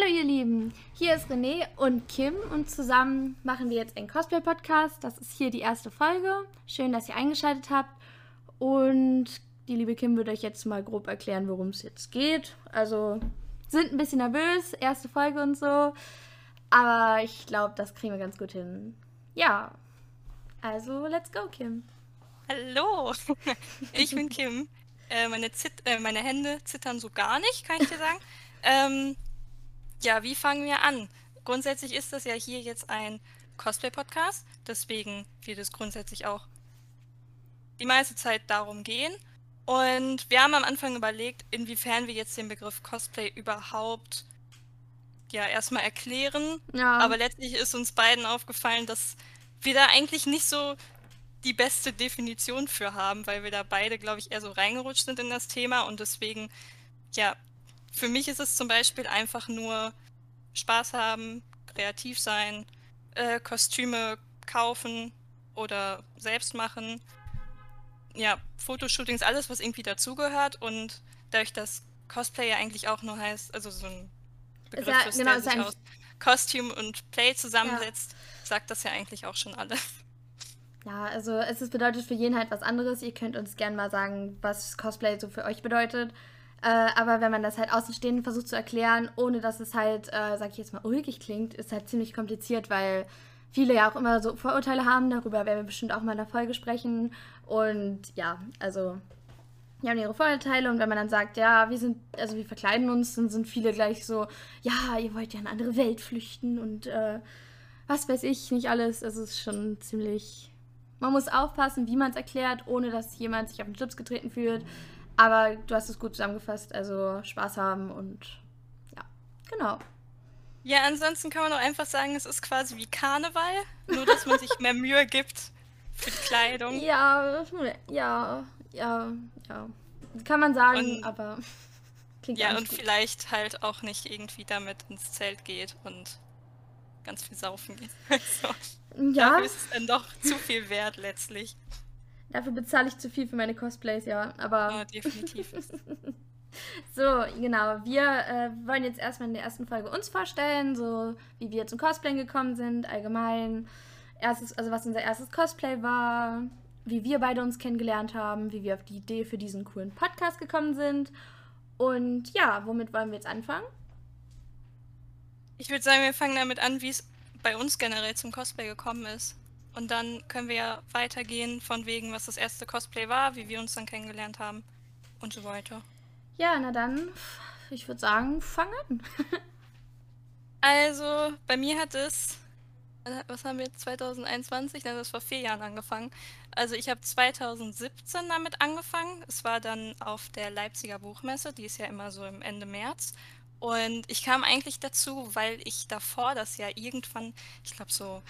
Hallo ihr Lieben, hier ist René und Kim und zusammen machen wir jetzt einen Cosplay-Podcast. Das ist hier die erste Folge. Schön, dass ihr eingeschaltet habt und die liebe Kim wird euch jetzt mal grob erklären, worum es jetzt geht. Also sind ein bisschen nervös, erste Folge und so, aber ich glaube, das kriegen wir ganz gut hin. Ja, also let's go, Kim. Hallo, ich bin Kim. Äh, meine, Zit äh, meine Hände zittern so gar nicht, kann ich dir sagen. ähm, ja, wie fangen wir an? Grundsätzlich ist das ja hier jetzt ein Cosplay-Podcast, deswegen wird es grundsätzlich auch die meiste Zeit darum gehen. Und wir haben am Anfang überlegt, inwiefern wir jetzt den Begriff Cosplay überhaupt ja erstmal erklären. Ja. Aber letztlich ist uns beiden aufgefallen, dass wir da eigentlich nicht so die beste Definition für haben, weil wir da beide, glaube ich, eher so reingerutscht sind in das Thema und deswegen, ja, für mich ist es zum Beispiel einfach nur Spaß haben, kreativ sein, äh, Kostüme kaufen oder selbst machen. Ja, Fotoshootings, alles, was irgendwie dazugehört und dadurch, dass Cosplay ja eigentlich auch nur heißt, also so ein Begriff ja, ist, genau, der sich aus Costume und Play zusammensetzt, ja. sagt das ja eigentlich auch schon alles. Ja, also es bedeutet für jeden halt was anderes. Ihr könnt uns gerne mal sagen, was Cosplay so für euch bedeutet. Äh, aber wenn man das halt außenstehend versucht zu erklären, ohne dass es halt, äh, sag ich jetzt mal, ulkig klingt, ist halt ziemlich kompliziert, weil viele ja auch immer so Vorurteile haben. Darüber werden wir bestimmt auch mal in der Folge sprechen. Und ja, also die haben ihre Vorurteile und wenn man dann sagt, ja, wir sind, also wir verkleiden uns, dann sind viele gleich so, ja, ihr wollt ja in eine andere Welt flüchten und äh, was weiß ich, nicht alles. Es ist schon ziemlich man muss aufpassen, wie man es erklärt, ohne dass jemand sich auf den Schlips getreten fühlt. Aber du hast es gut zusammengefasst. Also Spaß haben und ja, genau. Ja, ansonsten kann man auch einfach sagen, es ist quasi wie Karneval, nur dass man sich mehr Mühe gibt für die Kleidung. Ja, ja, ja, ja. Kann man sagen, und, aber klingt Ja, und gut. vielleicht halt auch nicht irgendwie damit ins Zelt geht und ganz viel saufen geht. Also. Ja. Dafür ist es dann doch zu viel wert letztlich. Dafür bezahle ich zu viel für meine Cosplays, ja. Aber. Ja, definitiv. so, genau. Wir äh, wollen jetzt erstmal in der ersten Folge uns vorstellen, so wie wir zum Cosplay gekommen sind, allgemein. Erstes, also was unser erstes Cosplay war, wie wir beide uns kennengelernt haben, wie wir auf die Idee für diesen coolen Podcast gekommen sind. Und ja, womit wollen wir jetzt anfangen? Ich würde sagen, wir fangen damit an, wie es bei uns generell zum Cosplay gekommen ist. Und dann können wir ja weitergehen von wegen, was das erste Cosplay war, wie wir uns dann kennengelernt haben und so weiter. Ja, na dann, ich würde sagen, fang an. also, bei mir hat es, äh, was haben wir jetzt, 2021? Das ist vor vier Jahren angefangen. Also ich habe 2017 damit angefangen. Es war dann auf der Leipziger Buchmesse, die ist ja immer so im Ende März. Und ich kam eigentlich dazu, weil ich davor das ja irgendwann, ich glaube so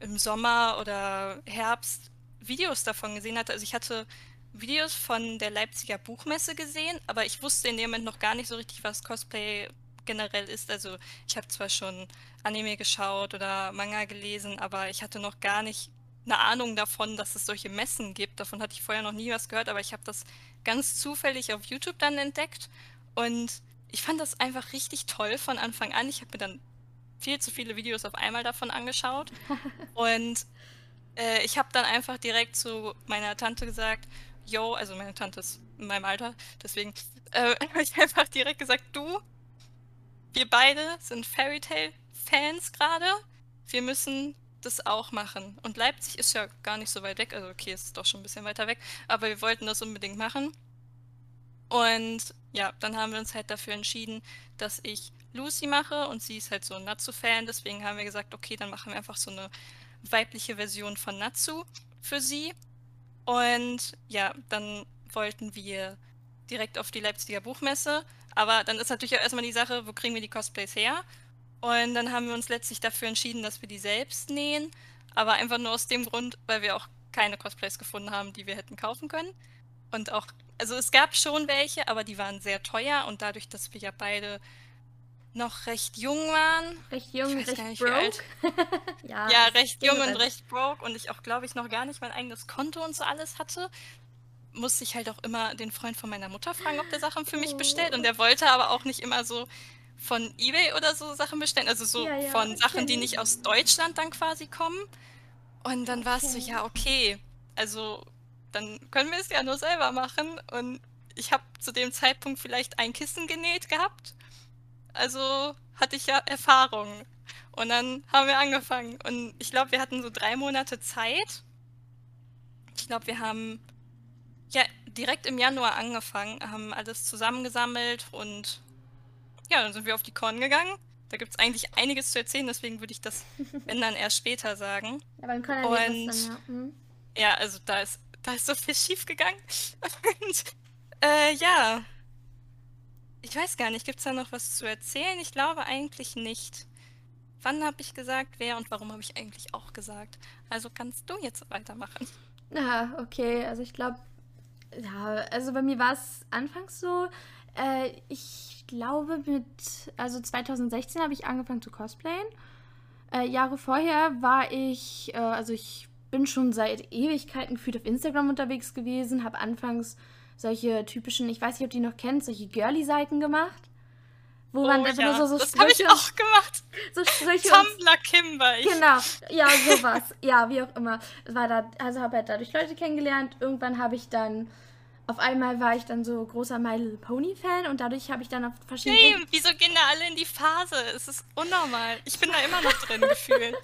im Sommer oder Herbst, Videos davon gesehen hatte. Also ich hatte Videos von der Leipziger Buchmesse gesehen, aber ich wusste in dem Moment noch gar nicht so richtig, was Cosplay generell ist. Also ich habe zwar schon Anime geschaut oder Manga gelesen, aber ich hatte noch gar nicht eine Ahnung davon, dass es solche Messen gibt. Davon hatte ich vorher noch nie was gehört, aber ich habe das ganz zufällig auf YouTube dann entdeckt und ich fand das einfach richtig toll von Anfang an. Ich habe mir dann viel zu viele Videos auf einmal davon angeschaut. und äh, ich habe dann einfach direkt zu meiner Tante gesagt, yo, also meine Tante ist in meinem Alter, deswegen äh, habe ich einfach direkt gesagt, du, wir beide sind Fairy Tail Fans gerade. Wir müssen das auch machen. Und Leipzig ist ja gar nicht so weit weg, also okay, es ist doch schon ein bisschen weiter weg, aber wir wollten das unbedingt machen. Und ja, dann haben wir uns halt dafür entschieden, dass ich Lucy mache und sie ist halt so ein Natsu-Fan. Deswegen haben wir gesagt, okay, dann machen wir einfach so eine weibliche Version von Natsu für sie. Und ja, dann wollten wir direkt auf die Leipziger Buchmesse. Aber dann ist natürlich auch erstmal die Sache, wo kriegen wir die Cosplays her? Und dann haben wir uns letztlich dafür entschieden, dass wir die selbst nähen. Aber einfach nur aus dem Grund, weil wir auch keine Cosplays gefunden haben, die wir hätten kaufen können. Und auch also es gab schon welche, aber die waren sehr teuer und dadurch, dass wir ja beide noch recht jung waren. Recht jung, recht nicht, broke. ja, ja recht jung und recht broke und ich auch, glaube ich, noch gar nicht mein eigenes Konto und so alles hatte, musste ich halt auch immer den Freund von meiner Mutter fragen, ob der Sachen für mich bestellt. Und der wollte aber auch nicht immer so von Ebay oder so Sachen bestellen, also so Ja, ja, von Sachen, die nicht ich. aus Deutschland dann quasi kommen. Und dann war es so, ja, okay, also dann können wir es ja nur selber machen. Und ich habe zu dem Zeitpunkt vielleicht ein Kissen genäht gehabt. Also hatte ich ja Erfahrung. Und dann haben wir angefangen. Und ich glaube, wir hatten so drei Monate Zeit. Ich glaube, wir haben ja direkt im Januar angefangen, haben alles zusammengesammelt und ja, dann sind wir auf die Con gegangen. Da gibt es eigentlich einiges zu erzählen, deswegen würde ich das, wenn dann erst später sagen. Aber in Köln erlebt Und dann, ja. Hm. ja, also da ist, da ist so viel schief gegangen. Und äh, ja, ich weiß gar nicht, gibt es da noch was zu erzählen? Ich glaube eigentlich nicht. Wann habe ich gesagt, wer und warum habe ich eigentlich auch gesagt? Also kannst du jetzt weitermachen. Ja, okay. Also ich glaube, ja, also bei mir war es anfangs so. Äh, ich glaube mit, also 2016 habe ich angefangen zu cosplayen. Äh, Jahre vorher war ich, äh, also ich bin schon seit Ewigkeiten gefühlt auf Instagram unterwegs gewesen, habe anfangs solche typischen, ich weiß nicht, ob die noch kennst, solche Girly-Seiten gemacht. Wo man Oh einfach ja, nur so, so das habe ich auch gemacht. so Sprüche Tumblr Kimber. Ich, Genau, ja, sowas. ja, wie auch immer. War da, also habe halt dadurch Leute kennengelernt. Irgendwann habe ich dann, auf einmal war ich dann so großer My Little Pony Fan und dadurch habe ich dann auf verschiedene. Hey, wieso gehen da alle in die Phase? Es ist unnormal. Ich bin da immer noch drin gefühlt.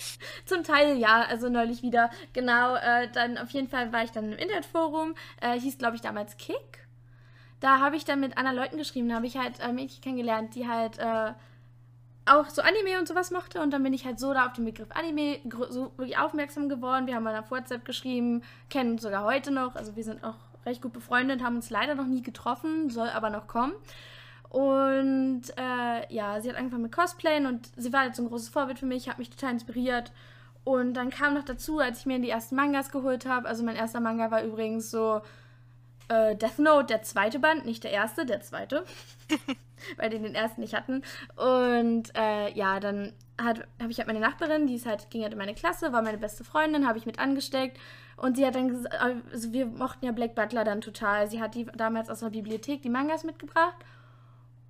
Zum Teil ja, also neulich wieder. Genau, äh, dann auf jeden Fall war ich dann im Internetforum, äh, hieß glaube ich damals Kick. Da habe ich dann mit anderen Leuten geschrieben, da habe ich halt äh, Mädchen kennengelernt, die halt äh, auch so Anime und sowas mochte und dann bin ich halt so da auf den Begriff Anime so wirklich aufmerksam geworden. Wir haben mal auf WhatsApp geschrieben, kennen uns sogar heute noch, also wir sind auch recht gut befreundet, haben uns leider noch nie getroffen, soll aber noch kommen. Und äh, ja, sie hat angefangen mit Cosplayen und sie war halt so ein großes Vorbild für mich, hat mich total inspiriert. Und dann kam noch dazu, als ich mir die ersten Mangas geholt habe, also mein erster Manga war übrigens so äh, Death Note, der zweite Band, nicht der erste, der zweite, weil die den ersten nicht hatten. Und äh, ja, dann habe ich halt meine Nachbarin, die ist halt, ging halt in meine Klasse, war meine beste Freundin, habe ich mit angesteckt. Und sie hat dann gesagt, also wir mochten ja Black Butler dann total. Sie hat die damals aus der Bibliothek die Mangas mitgebracht.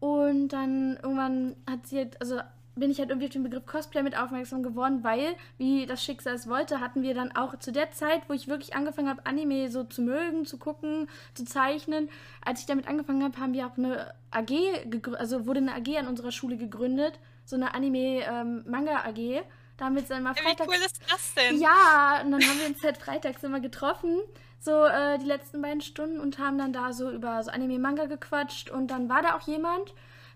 Und dann irgendwann hat sie halt, also bin ich halt irgendwie auf den Begriff Cosplay mit aufmerksam geworden, weil, wie das Schicksal es wollte, hatten wir dann auch zu der Zeit, wo ich wirklich angefangen habe, Anime so zu mögen, zu gucken, zu zeichnen, als ich damit angefangen habe, haben wir auch eine AG also wurde eine AG an unserer Schule gegründet, so eine Anime-Manga-AG. Da haben wir uns dann mal Ja, wie freitags... cool ist das denn? Ja, und dann haben wir uns halt freitags immer getroffen, so äh, die letzten beiden Stunden und haben dann da so über so Anime-Manga gequatscht und dann war da auch jemand,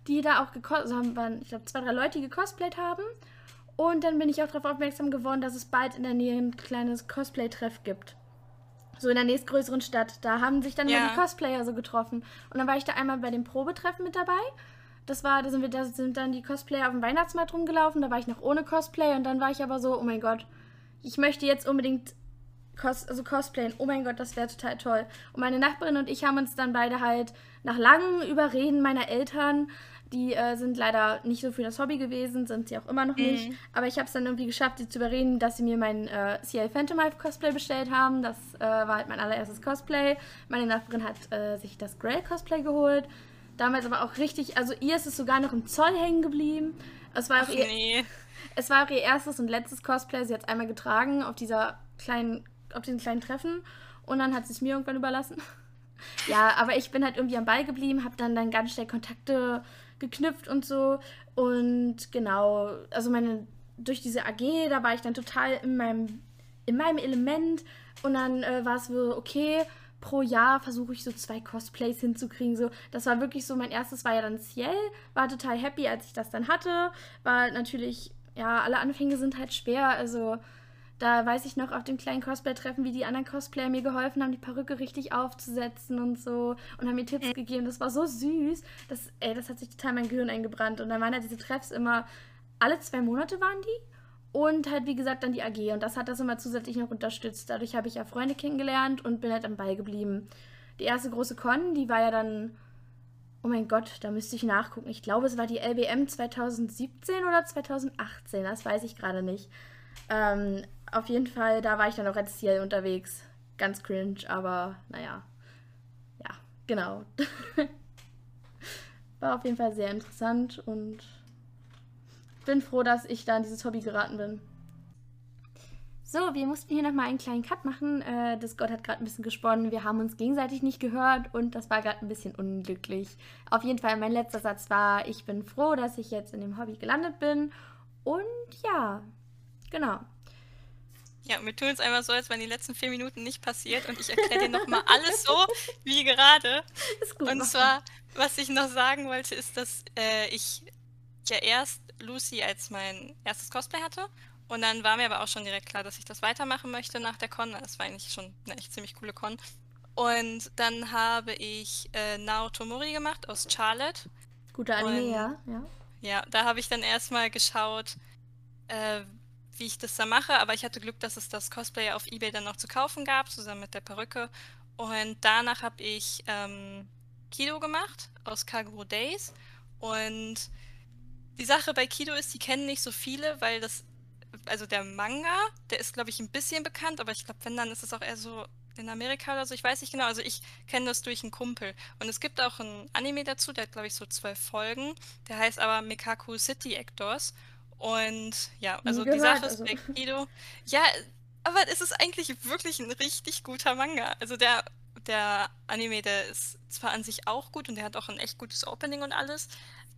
die da auch also haben, waren, ich glaube, zwei, drei Leute, die gecosplayt haben. Und dann bin ich auch darauf aufmerksam geworden, dass es bald in der Nähe ein kleines Cosplay-Treff gibt. So in der nächstgrößeren Stadt. Da haben sich dann Ja. immer die Cosplayer so getroffen. Und dann war ich da einmal bei dem Probetreffen mit dabei. Das war, da sind wir, da sind dann die Cosplayer auf dem Weihnachtsmarkt rumgelaufen. Da war ich noch ohne Cosplay und dann war ich aber so, oh mein Gott, ich möchte jetzt unbedingt Cos also cosplayen. Oh mein Gott, das wäre total toll. Und meine Nachbarin und ich haben uns dann beide halt nach langem Überreden meiner Eltern, die äh, sind leider nicht so für das Hobby gewesen, sind sie auch immer noch nicht. Aber ich habe es dann irgendwie geschafft, sie zu überreden, dass sie mir mein äh, CL Phantom Hive Cosplay bestellt haben. Das äh, war halt mein allererstes Cosplay. Meine Nachbarin hat äh, sich das Grail Cosplay geholt. Damals aber auch richtig, also ihr ist es sogar noch im Zoll hängen geblieben. Es war auch ihr, nee. es war auch ihr erstes und letztes Cosplay. Sie hat es einmal getragen auf dieser kleinen, auf diesem kleinen Treffen und dann hat sie es mir irgendwann überlassen. ja, aber ich bin halt irgendwie am Ball geblieben, habe dann dann ganz schnell Kontakte geknüpft und so und genau, also meine durch diese AG, da war ich dann total in meinem in meinem Element und dann äh, war es so okay. Pro Jahr versuche ich so zwei Cosplays hinzukriegen. So, das war wirklich so, mein erstes war ja dann Ciel, war total happy, als ich das dann hatte. War natürlich, ja, alle Anfänge sind halt schwer. Also, da weiß ich noch auf dem kleinen Cosplay-Treffen, wie die anderen Cosplayer mir geholfen haben, die Perücke richtig aufzusetzen und so und haben mir Tipps gegeben. Das war so süß. Das, ey, das hat sich total mein Gehirn eingebrannt. Und dann waren halt diese Treffs immer, alle zwei Monate waren die. Und halt, wie gesagt, dann die AG. Und das hat das immer zusätzlich noch unterstützt. Dadurch habe ich ja Freunde kennengelernt und bin halt am Ball geblieben. Die erste große Con, die war ja dann. Oh mein Gott, da müsste ich nachgucken. Ich glaube, es war die LBM 2017 oder 2018. Das weiß ich gerade nicht. Ähm, auf jeden Fall, da war ich dann auch als Ziel unterwegs. Ganz cringe, aber naja. Ja, genau. war auf jeden Fall sehr interessant und bin froh, dass ich da in dieses Hobby geraten bin. So, wir mussten hier nochmal einen kleinen Cut machen. Äh, das Gott hat gerade ein bisschen gesponnen. Wir haben uns gegenseitig nicht gehört und das war gerade ein bisschen unglücklich. Auf jeden Fall, mein letzter Satz war, ich bin froh, dass ich jetzt in dem Hobby gelandet bin. Und ja, genau. Ja, wir tun es einfach so, als wären die letzten vier Minuten nicht passiert und ich erkläre dir nochmal alles so wie gerade. Ist gut, und zwar, was ich noch sagen wollte, ist, dass äh, ich ja erst Lucy als mein erstes Cosplay hatte und dann war mir aber auch schon direkt klar, dass ich das weitermachen möchte nach der Con. Das war eigentlich schon eine echt ziemlich coole Con. Und dann habe ich äh, Naoto Mori gemacht aus Charlotte. Guter Anime, und, ja. ja. Ja, da habe ich dann erstmal geschaut, äh, wie ich das da mache. Aber ich hatte Glück, dass es das Cosplay auf Ebay dann noch zu kaufen gab, zusammen mit der Perücke. Und danach habe ich ähm, Kido gemacht aus Kaguro Days. Und die Sache bei Kido ist, die kennen nicht so viele, weil das also der Manga, der ist, glaube ich, ein bisschen bekannt, aber ich glaube, wenn, dann ist es auch eher so in Amerika oder so. Ich weiß nicht genau. Also ich kenne das durch einen Kumpel. Und es gibt auch ein Anime dazu, der hat, glaube ich, so zwölf Folgen. Der heißt aber Mekaku City Actors. Und ja, also gehört, die Sache ist also. bei Kido. Ja, aber es ist eigentlich wirklich ein richtig guter Manga. Also der, der Anime, der ist zwar an sich auch gut und der hat auch ein echt gutes Opening und alles,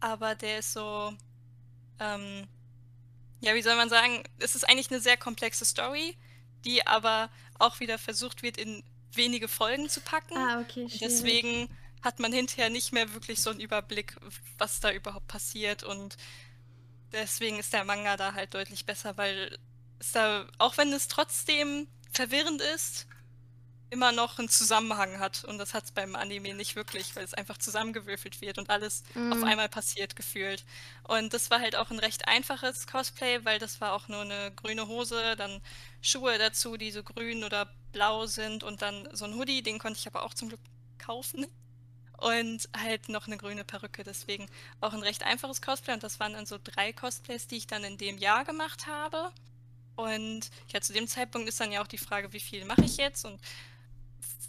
aber der ist so. Ähm, ja, wie soll man sagen, es ist eigentlich eine sehr komplexe Story, die aber auch wieder versucht wird, in wenige Folgen zu packen. Ah, okay, schwierig. Deswegen hat man hinterher nicht mehr wirklich so einen Überblick, was da überhaupt passiert und deswegen ist der Manga da halt deutlich besser, weil es da, auch wenn es trotzdem verwirrend ist, immer noch einen Zusammenhang hat. Und das hat es beim Anime nicht wirklich, weil es einfach zusammengewürfelt wird und alles mm. auf mhm. einmal passiert gefühlt. Und das war halt auch ein recht einfaches Cosplay, weil das war auch nur eine grüne Hose, dann Schuhe dazu, die so grün oder blau sind und dann so ein Hoodie, den konnte ich aber auch zum Glück kaufen. Und halt noch eine grüne Perücke, deswegen auch ein recht einfaches Cosplay. Und das waren dann so drei Cosplays, die ich dann in dem Jahr gemacht habe. Und ja, zu dem Zeitpunkt ist dann ja auch die Frage, wie viel mache ich jetzt? Und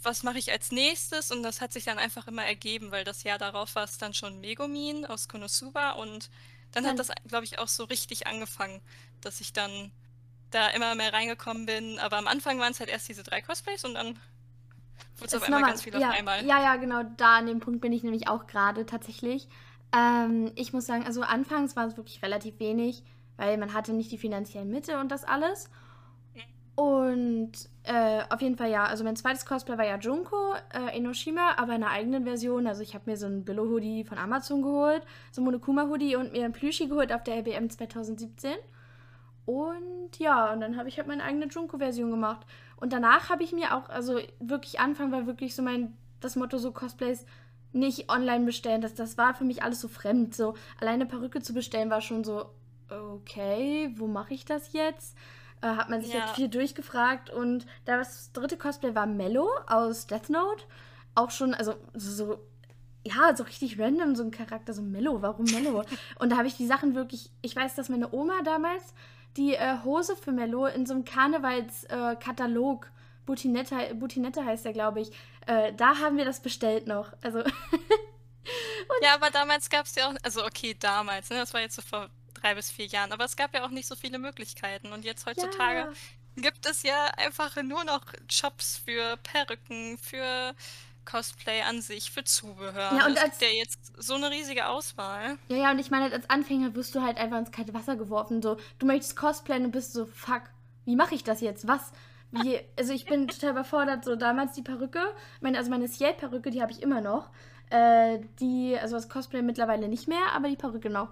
was mache ich als nächstes? Und das hat sich dann einfach immer ergeben, weil das Jahr darauf war es dann schon Megumin aus Konosuba und dann hat das, glaube ich, auch so richtig angefangen, dass ich dann da immer mehr reingekommen bin. Aber am Anfang waren es halt erst diese drei Cosplays und dann wurde es auf einmal ganz viel ja, auf einmal. Ja, ja, genau, da an dem Punkt bin ich nämlich auch gerade tatsächlich. Ähm, ich muss sagen, also anfangs war es wirklich relativ wenig, weil man hatte nicht die finanziellen Mittel und das alles. Und äh, auf jeden Fall ja, also mein zweites Cosplay war ja Junko, äh, Enoshima, aber in einer eigenen Version. Also ich habe mir so ein Billo-Hoodie von Amazon geholt, so ein Monokuma-Hoodie und mir ein Plüschi geholt auf der LBM 2017. Und ja, und dann habe ich halt meine eigene Junko-Version gemacht. Und danach habe ich mir auch, also wirklich Anfang war wirklich so mein, das Motto so Cosplays nicht online bestellen. Das, das war für mich alles so fremd. So alleine Perücke zu bestellen war schon so, okay, wo mache ich das jetzt? Äh, hat man sich ja. jetzt viel durchgefragt. Und das dritte Cosplay war Mello aus Death Note. Auch schon, also so, ja, so richtig random, so ein Charakter, so Mello, warum Mello? und da habe ich die Sachen wirklich, ich weiß, dass meine Oma damals die äh, Hose für Mello in so einem Karnevalskatalog, äh, Butinette, Butinette heißt der, glaube ich, äh, da haben wir das bestellt noch. Also. ja, aber damals gab es ja auch, also okay, damals, ne, das war jetzt so vor drei bis vier Jahren. Aber es gab ja auch nicht so viele Möglichkeiten. Und jetzt heutzutage ja. gibt es ja einfach nur noch Shops für Perücken, für Cosplay an sich, für Zubehör. Ja, und es als, gibt ja jetzt so eine riesige Auswahl. Ja, ja, und ich meine, als Anfänger wirst du halt einfach ins kalte Wasser geworfen. So, du möchtest cosplayen und bist so, fuck, wie mache ich das jetzt? Was? Wie, also ich bin total überfordert. So damals die Perücke, meine, also meine Ciel-Perücke, die habe ich immer noch. Äh, die, also das Cosplay mittlerweile nicht mehr, aber die Perücke noch.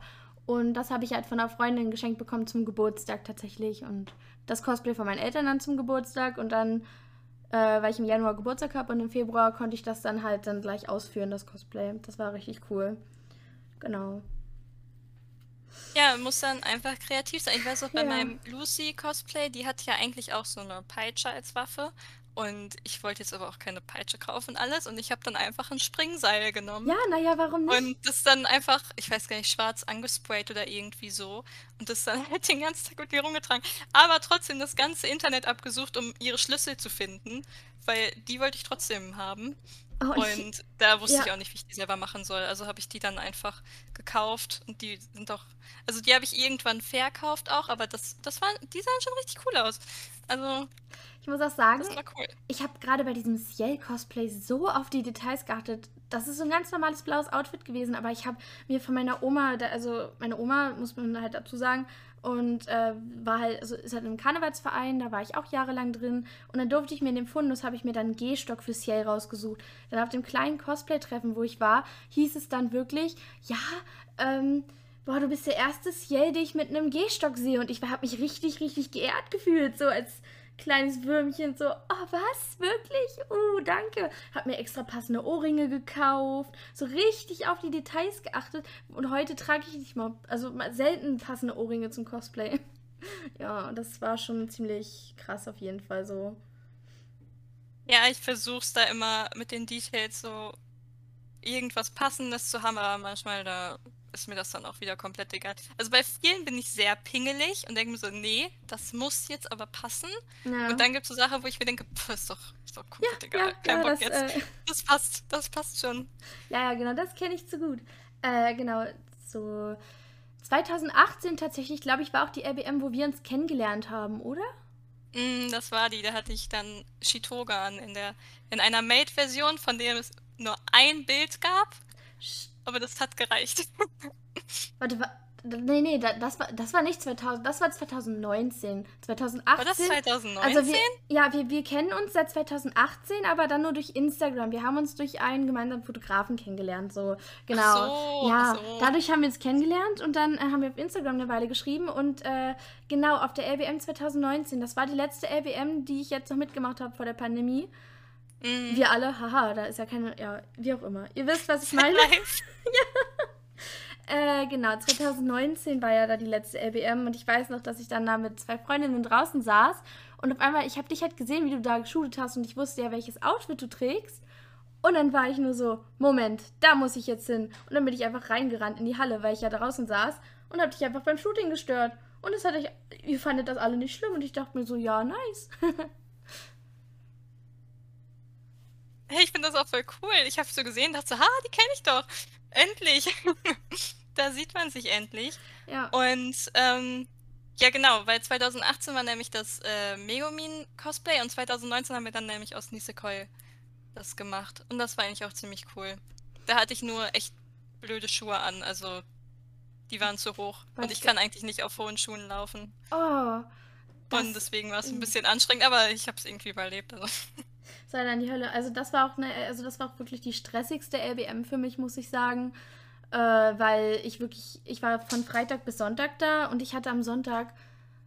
Und das habe ich halt von einer Freundin geschenkt bekommen zum Geburtstag tatsächlich. Und das Cosplay von meinen Eltern dann zum Geburtstag. Und dann, äh, weil ich im Januar Geburtstag habe und im Februar konnte ich das dann halt dann gleich ausführen, das Cosplay. Das war richtig cool. Genau. Ja, muss dann einfach kreativ sein. Ich weiß auch bei ja. meinem Lucy-Cosplay, die hat ja eigentlich auch so eine Peitsche als Waffe. Und ich wollte jetzt aber auch keine Peitsche kaufen, alles. Und ich habe dann einfach ein Springseil genommen. Ja, naja, warum nicht? Und das dann einfach, ich weiß gar nicht, schwarz angesprayt oder irgendwie so. Und das dann halt den ganzen Tag mit mir rumgetragen. Aber trotzdem das ganze Internet abgesucht, um ihre Schlüssel zu finden. weil die wollte ich trotzdem haben. Oh, ich, Und da wusste ja, ich auch nicht, wie ich die selber machen soll. Also habe ich die dann einfach gekauft und die sind doch, also die habe ich irgendwann verkauft auch, aber das, das waren, die sahen schon richtig cool aus. Also, ich muss auch sagen, war cool. ich habe gerade bei diesem Ciel-Cosplay so auf die Details geachtet. Das ist so ein ganz normales blaues Outfit gewesen, aber ich habe mir von meiner Oma, also meine Oma, muss man halt dazu sagen, und äh, war halt, also ist halt im Karnevalsverein, da war ich auch jahrelang drin. Und dann durfte ich mir in dem Fundus, habe ich mir dann einen Gehstock für Ciel rausgesucht. Dann auf dem kleinen Cosplay-Treffen, wo ich war, hieß es dann wirklich, ja, ähm, boah, du bist der erste Ciel, den ich mit einem Gehstock sehe. Und ich habe mich richtig, richtig geehrt gefühlt, so als kleines Würmchen, so, oh, was, wirklich? Uh, danke. Hab mir extra passende Ohrringe gekauft, so richtig auf die Details geachtet. Und heute trage ich nicht mal, also mal selten passende Ohrringe zum Cosplay. Ja, das war schon ziemlich krass auf jeden Fall so. Ja, ich versuch's da immer mit den Details so irgendwas Passendes zu haben, aber manchmal da ist mir das dann auch wieder komplett egal. Also bei vielen bin ich sehr pingelig und denke mir so, nee, das muss jetzt aber passen. Ja. Und dann gibt es so Sachen, wo ich mir denke, pff, ist doch, ist doch Ja, komplett egal, ja, kein ja, Bock das, jetzt. äh, Das passt, das passt schon. ja, ja, genau, das kenne ich zu gut. Äh, genau, so 2018 tatsächlich, glaube ich, war auch die RBM, wo wir uns kennengelernt haben, oder? Mm, das war die, da hatte ich dann Shitogan in der, in einer Made-Version, von der es nur ein Bild gab, Sch- aber das hat gereicht. Warte, wa nee, nee, da- das war, das war nicht 2000, das war 2019. War das 2018. 2019? Also wir, ja, wir, wir kennen uns seit 2018, aber dann nur durch Instagram. Wir haben uns durch einen gemeinsamen Fotografen kennengelernt, so genau. Ach so, ja, so. dadurch haben wir uns kennengelernt und dann äh, haben wir auf Instagram eine Weile geschrieben und äh, genau auf der LBM 2019. Das war die letzte LBM, die ich jetzt noch mitgemacht habe vor der Pandemie. Mm. Wir alle, haha, da ist ja keine, ja, wie auch immer. Ihr wisst, was ich meine. Live. Äh, genau, 2019 war ja da die letzte LBM und ich weiß noch, dass ich dann da mit zwei Freundinnen draußen saß und auf einmal, ich habe dich halt gesehen, wie du da geshootet hast und ich wusste ja, welches Outfit du trägst. Und dann war ich nur so, Moment, da muss ich jetzt hin. Und dann bin ich einfach reingerannt in die Halle, weil ich ja draußen saß und hab dich einfach beim Shooting gestört. Und es hat euch, ihr fandet das alle nicht schlimm und ich dachte mir so, ja, nice. Hey, ich finde das auch voll cool. Ich habe so gesehen, dachte so, ha, die kenne ich doch. Endlich. Da sieht man sich endlich. ja. Und ähm, ja, genau, weil 2018 war nämlich das äh, Megumin-Cosplay und 2019 haben wir dann nämlich aus Nisekoi das gemacht. Und das war eigentlich auch ziemlich cool. Da hatte ich nur echt blöde Schuhe an, also die waren zu hoch. Was Und ich kann eigentlich nicht auf hohen Schuhen laufen. Oh, Und deswegen war es ein bisschen anstrengend, aber ich habe es irgendwie überlebt. Also. sei dann die Hölle. Also das war auch eine, also das war auch wirklich die stressigste LBM für mich, muss ich sagen. Äh, weil ich wirklich, ich war von Freitag bis Sonntag da und ich hatte am Sonntag,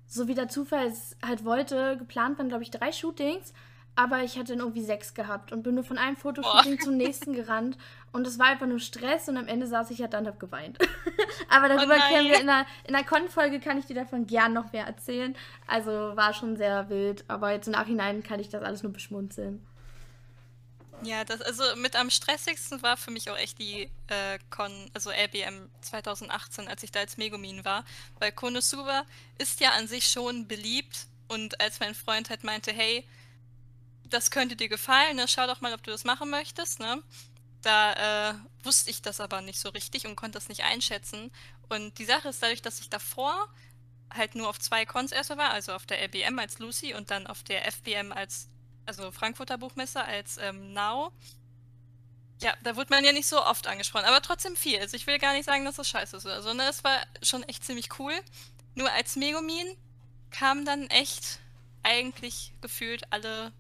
so wie der Zufall es halt wollte, geplant waren, glaube ich, drei Shootings, aber ich hatte dann irgendwie sechs gehabt und bin nur von einem Fotoshooting zum nächsten gerannt und es war einfach nur Stress und am Ende saß ich halt dann und hab geweint. aber darüber nein. können wir in einer, in einer Con-Folge kann ich dir davon gern noch mehr erzählen. Also war schon sehr wild, aber jetzt im Nachhinein kann ich das alles nur beschmunzeln. Ja, das, also mit am stressigsten war für mich auch echt die äh, Con, also LBM 2018, als ich da als Megumin war. Weil Konosuba ist ja an sich schon beliebt und als mein Freund halt meinte, hey, das könnte dir gefallen, ne? schau doch mal, ob du das machen möchtest, ne? Da äh, wusste ich das aber nicht so richtig und konnte das nicht einschätzen. Und die Sache ist dadurch, dass ich davor halt nur auf zwei Cons erstmal war, also auf der LBM als Lucy und dann auf der FBM als, also Frankfurter Buchmesse als ähm, Now. Ja, da wurde man ja nicht so oft angesprochen, aber trotzdem viel. Also ich will gar nicht sagen, dass das scheiße ist oder so, ne? Es war schon echt ziemlich cool. Nur als Megumin kam dann echt eigentlich gefühlt alle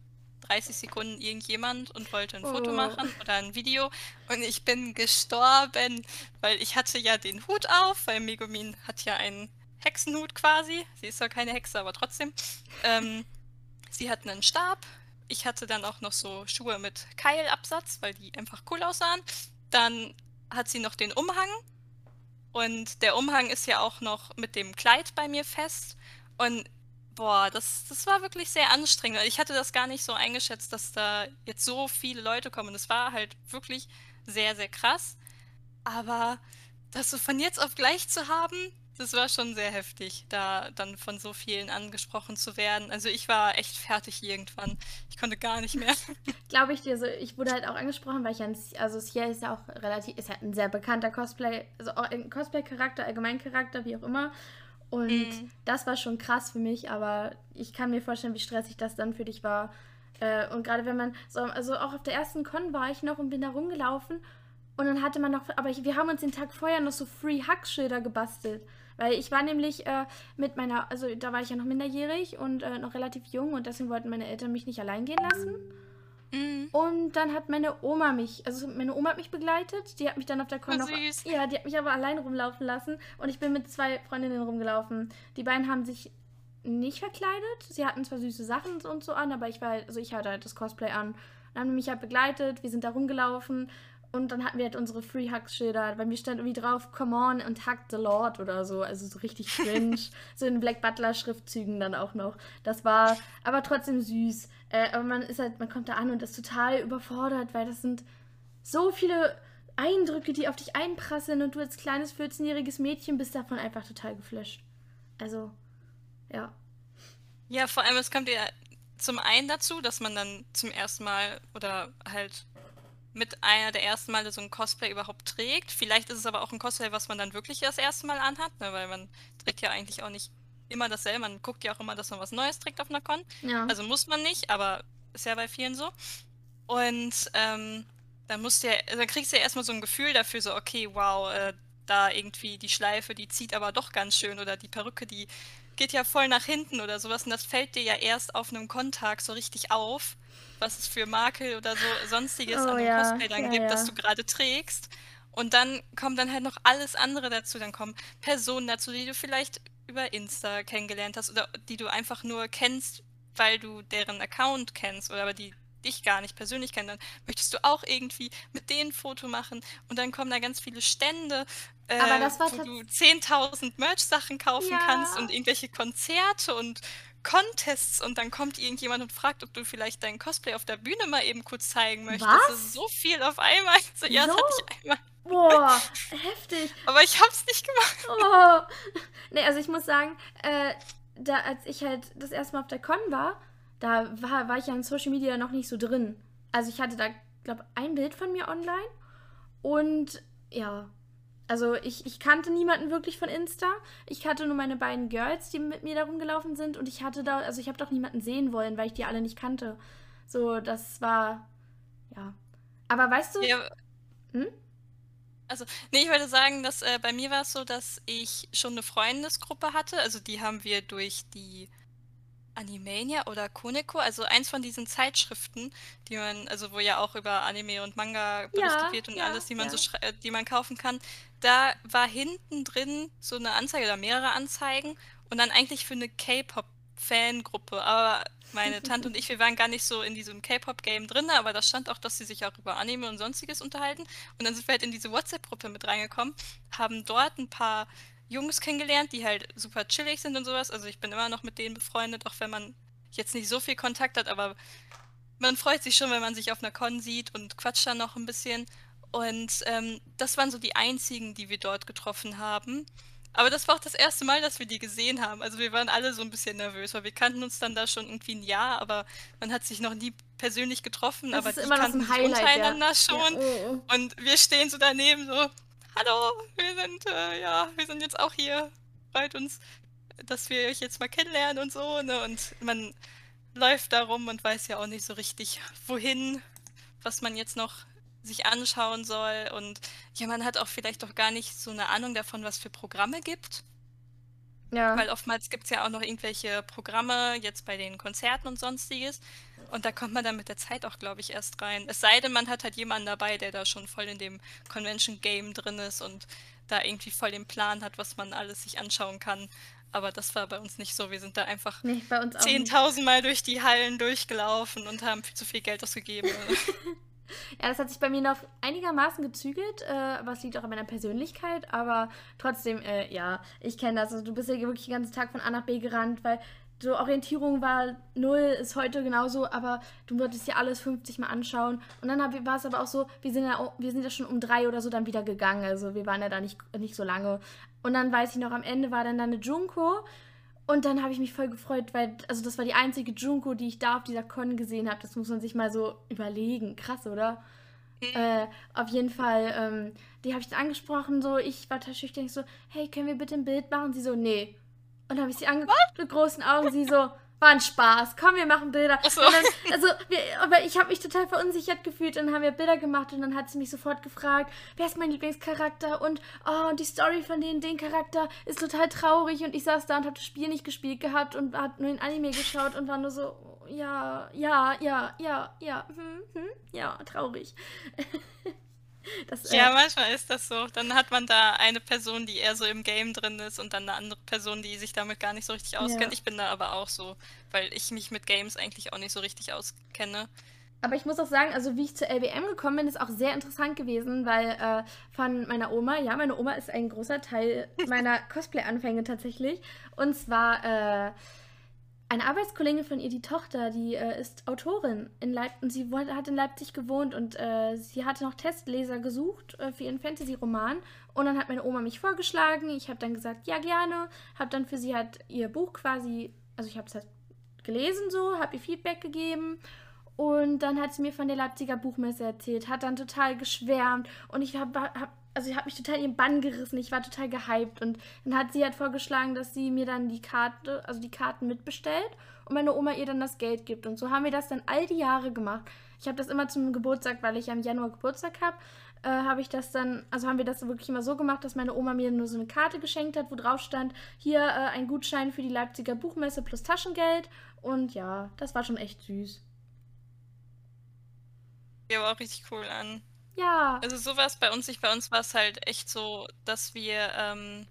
30 Sekunden irgendjemand und wollte ein Foto Oh. machen oder ein Video und ich bin gestorben, weil ich hatte ja den Hut auf, weil Megumin hat ja einen Hexenhut quasi. Sie ist zwar keine Hexe, aber trotzdem. Ähm, sie hat einen Stab. Ich hatte dann auch noch so Schuhe mit Keilabsatz, weil die einfach cool aussahen. Dann hat sie noch den Umhang. Und der Umhang ist ja auch noch mit dem Kleid bei mir fest. Und boah, das, das war wirklich sehr anstrengend. Ich hatte das gar nicht so eingeschätzt, dass da jetzt so viele Leute kommen. Das war halt wirklich sehr, sehr krass. Aber das so von jetzt auf gleich zu haben, Das war schon sehr heftig, da dann von so vielen angesprochen zu werden. Also ich war echt fertig irgendwann. Ich konnte gar nicht mehr. Glaube ich dir so. Ich wurde halt auch angesprochen, weil ich ein, also Sia ist ja auch relativ, ist halt ein sehr bekannter Cosplay, also auch ein Cosplay-Charakter, Allgemeincharakter, wie auch immer. Und mm. das war schon krass für mich, aber ich kann mir vorstellen, wie stressig das dann für dich war. Äh, und gerade wenn man so, also auch auf der ersten Con war ich noch und bin da rumgelaufen und dann hatte man noch, aber wir haben uns den Tag vorher noch so Free Hug-Schilder gebastelt. Weil ich war nämlich äh, mit meiner, also da war ich ja noch minderjährig und äh, noch relativ jung und deswegen wollten meine Eltern mich nicht allein gehen lassen. Mhm. Und dann hat meine Oma mich, also meine Oma hat mich begleitet, die hat mich dann auf der Con noch, süß. ja, die hat mich aber allein rumlaufen lassen und ich bin mit zwei Freundinnen rumgelaufen. Die beiden haben sich nicht verkleidet. Sie hatten zwar süße Sachen und so an, aber ich war halt, also ich hatte halt das Cosplay an. Dann haben mich halt begleitet, wir sind da rumgelaufen und dann hatten wir halt unsere Free Hugs Schilder. Bei mir stand irgendwie drauf, come on and hug the Lord oder so. Also so richtig cringe. so in Black Butler Schriftzügen dann auch noch. Das war aber trotzdem süß. Äh, aber man ist halt, man kommt da an und ist total überfordert, weil das sind so viele Eindrücke, die auf dich einprasseln und du als kleines 14-jähriges Mädchen bist davon einfach total geflasht. Also, ja. Ja, vor allem, es kommt ja zum einen dazu, dass man dann zum ersten Mal oder halt mit einer der ersten Male so ein Cosplay überhaupt trägt. Vielleicht ist es aber auch ein Cosplay, was man dann wirklich das erste Mal anhat, ne, weil man trägt ja eigentlich auch nicht immer dasselbe. Man guckt ja auch immer, dass man was Neues trägt auf einer Con. Ja. Also muss man nicht, aber ist ja bei vielen so. Und ähm, dann musst du ja, dann kriegst du ja erstmal so ein Gefühl dafür, so, okay, wow, äh, da irgendwie die Schleife, die zieht aber doch ganz schön oder die Perücke, die geht ja voll nach hinten oder sowas. Und das fällt dir ja erst auf einem Kontag so richtig auf was es für Makel oder so sonstiges oh, an dem ja, Cosplay dann ja, gibt, ja. das du gerade trägst. Und dann kommt dann halt noch alles andere dazu. Dann kommen Personen dazu, die du vielleicht über Insta kennengelernt hast oder die du einfach nur kennst, weil du deren Account kennst oder aber die dich gar nicht persönlich kennen, dann möchtest du auch irgendwie mit denen ein Foto machen und dann kommen da ganz viele Stände, äh, wo du 10.000 Merch-Sachen kaufen ja. kannst und irgendwelche Konzerte und Contests und dann kommt irgendjemand und fragt, ob du vielleicht dein Cosplay auf der Bühne mal eben kurz zeigen möchtest. Was? Das ist so viel auf einmal. So, ja, so? das hatte ich einmal. Boah, heftig. Aber ich hab's nicht gemacht. Oh. Nee, also ich muss sagen, äh, da, als ich halt das erste Mal auf der Con war, da war, war ich ja in Social Media noch nicht so drin. Also ich hatte da, glaube ein Bild von mir online und ja, also ich, ich kannte niemanden wirklich von Insta. Ich kannte nur meine beiden Girls, die mit mir da rumgelaufen sind. Und ich hatte da, also ich habe doch niemanden sehen wollen, weil ich die alle nicht kannte. So, das war, ja. Aber weißt du. Ja. Hm? Also, nee, ich wollte sagen, dass äh, bei mir war es so, dass ich schon eine Freundesgruppe hatte. Also die haben wir durch die Animania oder Koneko, also eins von diesen Zeitschriften, die man, also wo ja auch über Anime und Manga berichtet ja, wird und ja, alles, die man ja. so äh, die man kaufen kann, da war hinten drin so eine Anzeige oder mehrere Anzeigen und dann eigentlich für eine K-Pop-Fangruppe. Aber meine Tante und ich, wir waren gar nicht so in diesem K-Pop-Game drin, aber da stand auch, dass sie sich auch über Anime und sonstiges unterhalten. Und dann sind wir halt in diese WhatsApp-Gruppe mit reingekommen, haben dort ein paar Jungs kennengelernt, die halt super chillig sind und sowas. Also ich bin immer noch mit denen befreundet, auch wenn man jetzt nicht so viel Kontakt hat, aber man freut sich schon, wenn man sich auf einer Con sieht und quatscht dann noch ein bisschen. Und ähm, das waren so die einzigen, die wir dort getroffen haben. Aber das war auch das erste Mal, dass wir die gesehen haben. Also wir waren alle so ein bisschen nervös, weil wir kannten uns dann da schon irgendwie ein Jahr, aber man hat sich noch nie persönlich getroffen, das aber die kannten sich untereinander ja. schon. Ja, oh, oh. Und wir stehen so daneben so, hallo, wir sind, äh, ja, wir sind jetzt auch hier, freut uns, dass wir euch jetzt mal kennenlernen und so, ne? Und man läuft da rum und weiß ja auch nicht so richtig, wohin, was man jetzt noch sich anschauen soll. Und ja, man hat auch vielleicht doch gar nicht so eine Ahnung davon, was für Programme gibt. Ja. Weil oftmals gibt es ja auch noch irgendwelche Programme, jetzt bei den Konzerten und sonstiges. Und da kommt man dann mit der Zeit auch, glaube ich, erst rein. Es sei denn, man hat halt jemanden dabei, der da schon voll in dem Convention-Game drin ist und da irgendwie voll den Plan hat, was man alles sich anschauen kann. Aber das war bei uns nicht so. Wir sind da einfach nee, 10.000 Mal durch die Hallen durchgelaufen und haben viel zu viel Geld ausgegeben. Ja, das hat sich bei mir noch einigermaßen gezügelt, äh, was liegt auch an meiner Persönlichkeit, aber trotzdem, äh, ja, ich kenne das. Also, du bist ja wirklich den ganzen Tag von A nach B gerannt, weil so Orientierung war null, ist heute genauso, aber du würdest dir alles 50 Mal anschauen. Und dann war es aber auch so, wir sind, ja, wir sind ja schon um drei oder so dann wieder gegangen. Also wir waren ja da nicht, nicht so lange. Und dann weiß ich noch, am Ende war dann da eine Junko. Und dann habe ich mich voll gefreut, weil, also das war die einzige Junko, die ich da auf dieser Con gesehen habe. Das muss man sich mal so überlegen. Krass, oder? Mhm. Äh, auf jeden Fall, ähm, die habe ich angesprochen, so, ich war total schüchtern, ich so, hey, können wir bitte ein Bild machen? Sie so, nee. Und dann habe ich sie angeguckt mit großen Augen, sie so, war ein Spaß. Komm, wir machen Bilder. So. Dann, also, wir, aber ich habe mich total verunsichert gefühlt und dann haben wir Bilder gemacht und dann hat sie mich sofort gefragt, wer ist mein Lieblingscharakter und oh, und die Story von denen, den Charakter ist total traurig und ich saß da und habe das Spiel nicht gespielt gehabt und habe nur den Anime geschaut und war nur so, ja, ja, ja, ja, ja, hm, hm, ja, traurig. Das, äh, ja, manchmal ist das so. Dann hat man da eine Person, die eher so im Game drin ist und dann eine andere Person, die sich damit gar nicht so richtig auskennt. Ja. Ich bin da aber auch so, weil ich mich mit Games eigentlich auch nicht so richtig auskenne. Aber ich muss auch sagen, also wie ich zur LBM gekommen bin, ist auch sehr interessant gewesen, weil äh, von meiner Oma, ja, meine Oma ist ein großer Teil meiner Cosplay-Anfänge tatsächlich. Und zwar äh, eine Arbeitskollegin von ihr, die Tochter, die äh, ist Autorin in Leipzig und sie hat in Leipzig gewohnt und äh, sie hatte noch Testleser gesucht äh, für ihren Fantasy-Roman. Und dann hat meine Oma mich vorgeschlagen. Ich habe dann gesagt, ja gerne, habe dann für sie halt ihr Buch quasi, also ich habe es halt gelesen so, habe ihr Feedback gegeben. Und dann hat sie mir von der Leipziger Buchmesse erzählt, hat dann total geschwärmt. Und ich habe hab also sie hat mich total in ihren Bann gerissen. Ich war total gehypt. Und dann hat sie halt vorgeschlagen, dass sie mir dann die Karte, also die Karten mitbestellt und meine Oma ihr dann das Geld gibt. Und so haben wir das dann all die Jahre gemacht. Ich habe das immer zum Geburtstag, weil ich ja im Januar Geburtstag habe, äh, habe ich das dann, also haben wir das wirklich immer so gemacht, dass meine Oma mir nur so eine Karte geschenkt hat, wo drauf stand, hier äh, ein Gutschein für die Leipziger Buchmesse plus Taschengeld. Und ja, das war schon echt süß. Ja, war auch richtig cool an. Ja. Also so war es bei uns nicht. Bei uns war es halt echt so, dass wir ähm,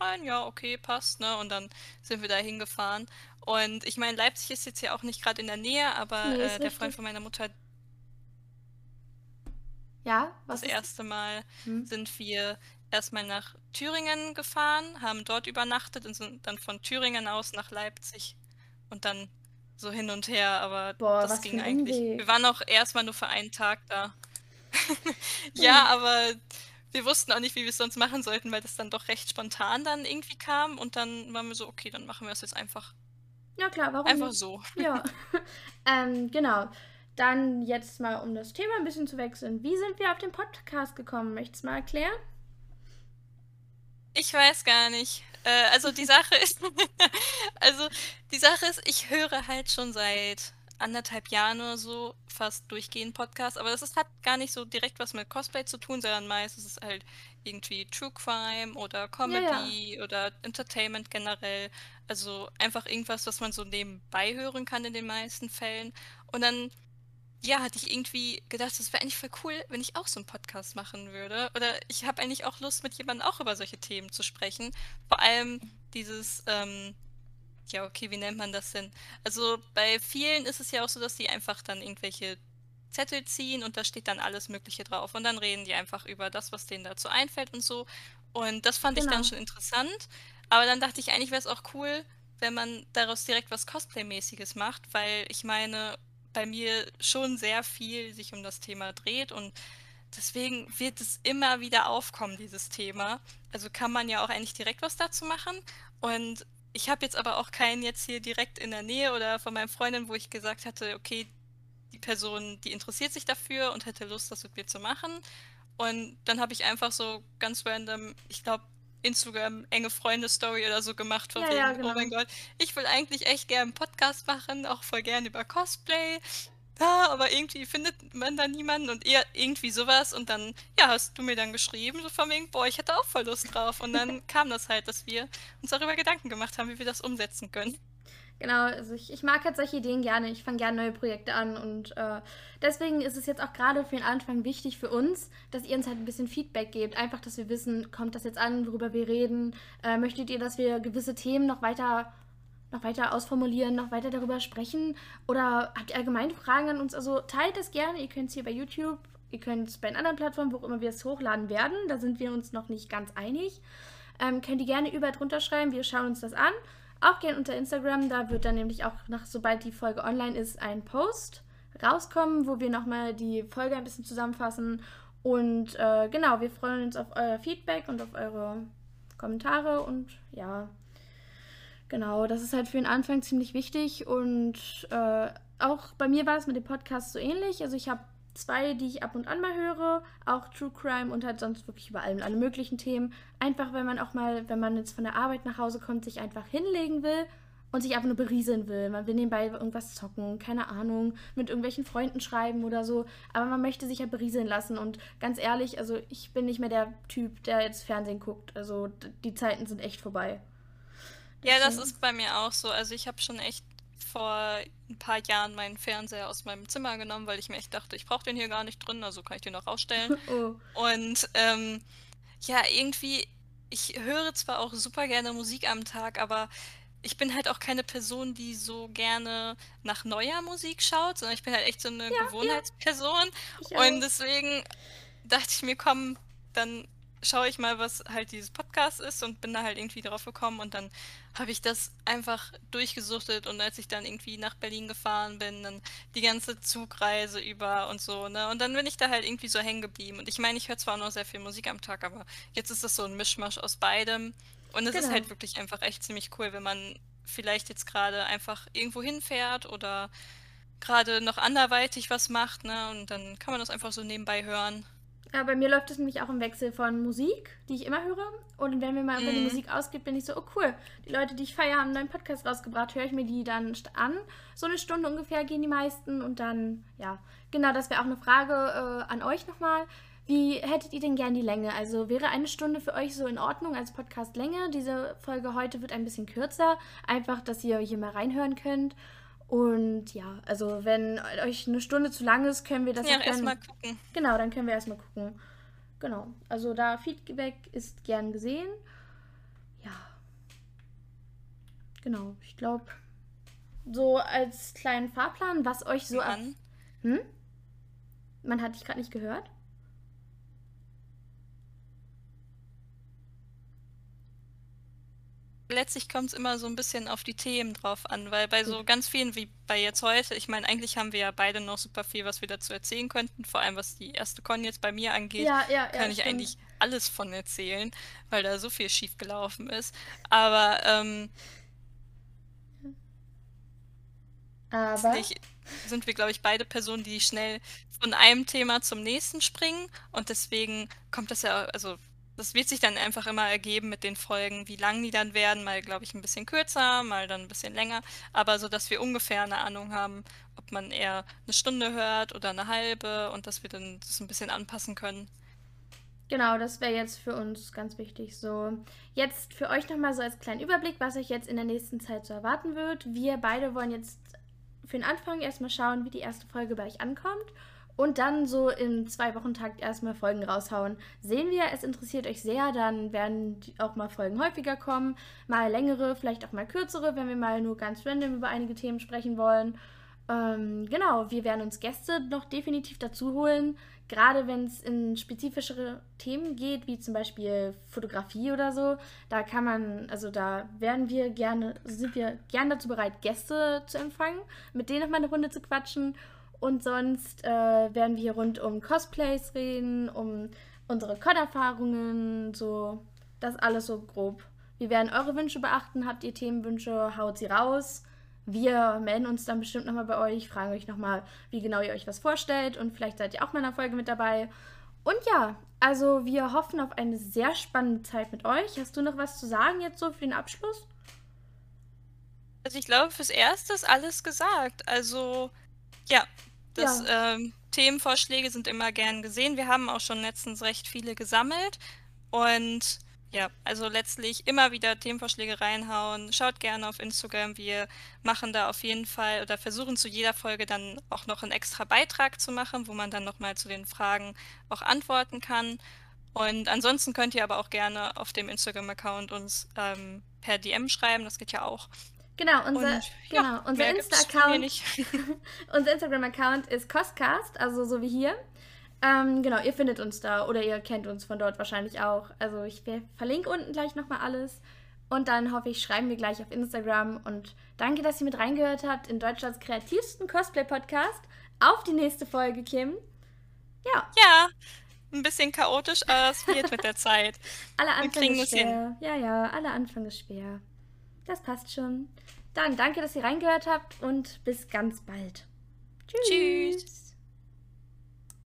rein, ja, okay, passt, ne? Und dann sind wir da hingefahren. Und ich meine, Leipzig ist jetzt ja auch nicht gerade in der Nähe, aber nee, äh, der Freund von meiner Mutter. Ja, was? Das erste Mal hm. sind wir erstmal nach Thüringen gefahren, haben dort übernachtet und sind dann von Thüringen aus nach Leipzig und dann so hin und her, aber Boah, das ging eigentlich. Umweg. Wir waren auch erstmal nur für einen Tag da. ja, hm. aber wir wussten auch nicht, wie wir es sonst machen sollten, weil das dann doch recht spontan dann irgendwie kam und dann waren wir so, okay, dann machen wir es jetzt einfach. Ja klar, warum Einfach nicht? so. Ja, ähm, genau. Dann jetzt mal, um das Thema ein bisschen zu wechseln. Wie sind wir auf den Podcast gekommen? Möchtest du mal erklären? Ich weiß gar nicht. Äh, also die Sache ist, also die Sache ist, ich höre halt schon seit anderthalb Jahren oder so fast durchgehend Podcasts, aber das ist, hat gar nicht so direkt was mit Cosplay zu tun, sondern meistens ist es halt irgendwie True Crime oder Comedy ja, ja. oder Entertainment generell. Also einfach irgendwas, was man so nebenbei hören kann in den meisten Fällen. Und dann ja, hatte ich irgendwie gedacht, das wäre eigentlich voll cool, wenn ich auch so einen Podcast machen würde. Oder ich habe eigentlich auch Lust, mit jemandem auch über solche Themen zu sprechen. Vor allem dieses, ähm, ja, okay, wie nennt man das denn? Also bei vielen ist es ja auch so, dass die einfach dann irgendwelche Zettel ziehen und da steht dann alles Mögliche drauf. Und dann reden die einfach über das, was denen dazu einfällt und so. Und das fand genau. ich dann genau. schon interessant. Aber dann dachte ich, eigentlich wäre es auch cool, wenn man daraus direkt was Cosplay-mäßiges macht, weil ich meine, bei mir schon sehr viel sich um das Thema dreht und deswegen wird es immer wieder aufkommen, dieses Thema. Also kann man ja auch eigentlich direkt was dazu machen. Und ich habe jetzt aber auch keinen jetzt hier direkt in der Nähe oder von meinen Freundin, wo ich gesagt hatte, okay, die Person, die interessiert sich dafür und hätte Lust, das mit mir zu machen. Und dann habe ich einfach so ganz random, ich glaube, Instagram enge Freunde-Story oder so gemacht, von ja, wegen, ja, genau. oh mein Gott, ich will eigentlich echt gerne einen Podcast machen, auch voll gerne über Cosplay. Ja, aber irgendwie findet man da niemanden und eher irgendwie sowas und dann, ja, hast du mir dann geschrieben, so von wegen, boah, ich hätte auch voll Lust drauf. Und dann kam das halt, dass wir uns darüber Gedanken gemacht haben, wie wir das umsetzen können. Genau, also ich, ich mag halt solche Ideen gerne. Ich fange gerne neue Projekte an und äh, deswegen ist es jetzt auch gerade für den Anfang wichtig für uns, dass ihr uns halt ein bisschen Feedback gebt. Einfach, dass wir wissen, kommt das jetzt an, worüber wir reden? Äh, möchtet ihr, dass wir gewisse Themen noch weiter, noch weiter ausformulieren, noch weiter darüber sprechen? Oder habt ihr allgemeine Fragen an uns? Also teilt das gerne. Ihr könnt es hier bei YouTube, ihr könnt es bei den anderen Plattformen, wo auch immer wir es hochladen werden. Da sind wir uns noch nicht ganz einig. ähm, könnt ihr gerne überall drunter schreiben. Wir schauen uns das an. Auch gerne unter Instagram. Da wird dann nämlich auch, nach, sobald die Folge online ist, ein Post rauskommen, wo wir nochmal die Folge ein bisschen zusammenfassen. Und äh, genau, wir freuen uns auf euer Feedback und auf eure Kommentare. Und ja, genau, das ist halt für den Anfang ziemlich wichtig. Und äh, auch bei mir war es mit dem Podcast so ähnlich. Also ich habe zwei, die ich ab und an mal höre, auch True Crime und halt sonst wirklich über allem, alle möglichen Themen. Einfach, wenn man auch mal, wenn man jetzt von der Arbeit nach Hause kommt, sich einfach hinlegen will und sich einfach nur berieseln will. Man will nebenbei irgendwas zocken, keine Ahnung, mit irgendwelchen Freunden schreiben oder so. Aber man möchte sich ja berieseln lassen. Und ganz ehrlich, also ich bin nicht mehr der Typ, der jetzt Fernsehen guckt. Also die Zeiten sind echt vorbei. Ja, das ist bei mir auch so. Also ich habe schon echt vor ein paar Jahren meinen Fernseher aus meinem Zimmer genommen, weil ich mir echt dachte, ich brauche den hier gar nicht drin, also kann ich den auch rausstellen. oh. Und ähm, ja, irgendwie, ich höre zwar auch super gerne Musik am Tag, aber ich bin halt auch keine Person, die so gerne nach neuer Musik schaut, sondern ich bin halt echt so eine ja, Gewohnheitsperson. Ja. Und deswegen dachte ich mir, komm, dann schaue ich mal, was halt dieses Podcast ist und bin da halt irgendwie drauf gekommen und dann habe ich das einfach durchgesuchtet und als ich dann irgendwie nach Berlin gefahren bin, dann die ganze Zugreise über und so, ne? Und dann bin ich da halt irgendwie so hängen geblieben. Und ich meine, ich höre zwar noch sehr viel Musik am Tag, aber jetzt ist das so ein Mischmasch aus beidem. Und es genau. ist halt wirklich einfach echt ziemlich cool, wenn man vielleicht jetzt gerade einfach irgendwo hinfährt oder gerade noch anderweitig was macht, ne? Und dann kann man das einfach so nebenbei hören. Ja, bei mir läuft es nämlich auch im Wechsel von Musik, die ich immer höre. Und wenn mir mal mm. die mhm. Musik ausgibt, bin ich so, oh cool, die Leute, die ich feiere, haben einen neuen Podcast rausgebracht, höre ich mir die dann an. So eine Stunde ungefähr gehen die meisten. Und dann, ja, genau, das wäre auch eine Frage äh, an euch nochmal. Wie hättet ihr denn gern die Länge? Also wäre eine Stunde für euch so in Ordnung als Podcast-Länge? Diese Folge heute wird ein bisschen kürzer. Einfach, dass ihr hier mal reinhören könnt. Und ja, also wenn euch eine Stunde zu lang ist, können wir das ja erstmal gucken. Genau, dann können wir erstmal gucken. Genau. Also da Feedback ist gern gesehen. Ja. Genau, ich glaube, so als kleinen Fahrplan, was euch so an. Hm? Man hat dich gerade nicht gehört? Letztlich kommt es immer so ein bisschen auf die Themen drauf an, weil bei so ganz vielen wie bei jetzt heute, ich meine, eigentlich haben wir ja beide noch super viel, was wir dazu erzählen könnten, vor allem was die erste Con jetzt bei mir angeht, ja, ja, kann ja, ich stimmt. eigentlich alles von erzählen, weil da so viel schief gelaufen ist. Aber, ähm, Aber sind wir, glaube ich, beide Personen, die schnell von einem Thema zum nächsten springen und deswegen kommt das ja, also das wird sich dann einfach immer ergeben mit den Folgen, wie lang die dann werden. Mal, glaube ich, ein bisschen kürzer, mal dann ein bisschen länger. Aber so, dass wir ungefähr eine Ahnung haben, ob man eher eine Stunde hört oder eine halbe und dass wir dann das ein bisschen anpassen können. Genau, das wäre jetzt für uns ganz wichtig. So, jetzt für euch nochmal so als kleinen Überblick, was euch jetzt in der nächsten Zeit so erwarten wird. Wir beide wollen jetzt für den Anfang erstmal schauen, wie die erste Folge bei euch ankommt und dann so im Zwei-Wochen-Takt erstmal Folgen raushauen. Sehen wir, es interessiert euch sehr, dann werden auch mal Folgen häufiger kommen, mal längere, vielleicht auch mal kürzere, wenn wir mal nur ganz random über einige Themen sprechen wollen. Ähm, genau, wir werden uns Gäste noch definitiv dazu holen, gerade wenn es in spezifischere Themen geht, wie zum Beispiel Fotografie oder so. Da kann man, also da werden wir gerne, sind wir gern dazu bereit, Gäste zu empfangen, mit denen nochmal eine Runde zu quatschen und sonst äh, werden wir rund um Cosplays reden, um unsere Con-Erfahrungen, so das alles so grob. Wir werden eure Wünsche beachten. Habt ihr Themenwünsche, haut sie raus. Wir melden uns dann bestimmt nochmal bei euch, fragen euch nochmal, wie genau ihr euch was vorstellt und vielleicht seid ihr auch mal in einer Folge mit dabei. Und ja, also wir hoffen auf eine sehr spannende Zeit mit euch. Hast du noch was zu sagen jetzt so für den Abschluss? Also ich glaube, fürs Erste ist alles gesagt. Also ja, das, ja. ähm, Themenvorschläge sind immer gern gesehen. Wir haben auch schon letztens recht viele gesammelt. Und ja, also letztlich immer wieder Themenvorschläge reinhauen. Schaut gerne auf Instagram. Wir machen da auf jeden Fall oder versuchen zu jeder Folge dann auch noch einen extra Beitrag zu machen, wo man dann nochmal zu den Fragen auch antworten kann. Und ansonsten könnt ihr aber auch gerne auf dem Instagram-Account uns ähm, per DM schreiben. Das geht ja auch. Genau, unser, und, genau, ja, unser Insta-Account, unser Instagram-Account ist Costcast, also so wie hier. Ähm, genau, ihr findet uns da oder ihr kennt uns von dort wahrscheinlich auch. Also ich verlinke unten gleich nochmal alles. Und dann hoffe ich, schreiben wir gleich auf Instagram. Und danke, dass ihr mit reingehört habt in Deutschlands kreativsten Cosplay-Podcast. Auf die nächste Folge, Kim. Ja. Ja, ein bisschen chaotisch, aber es wird mit der Zeit. Alle Anfang ist schwer. Ja, ja, alle Anfang ist schwer. Das passt schon. Dann danke, dass ihr reingehört habt und bis ganz bald. Tschüss. Tschüss.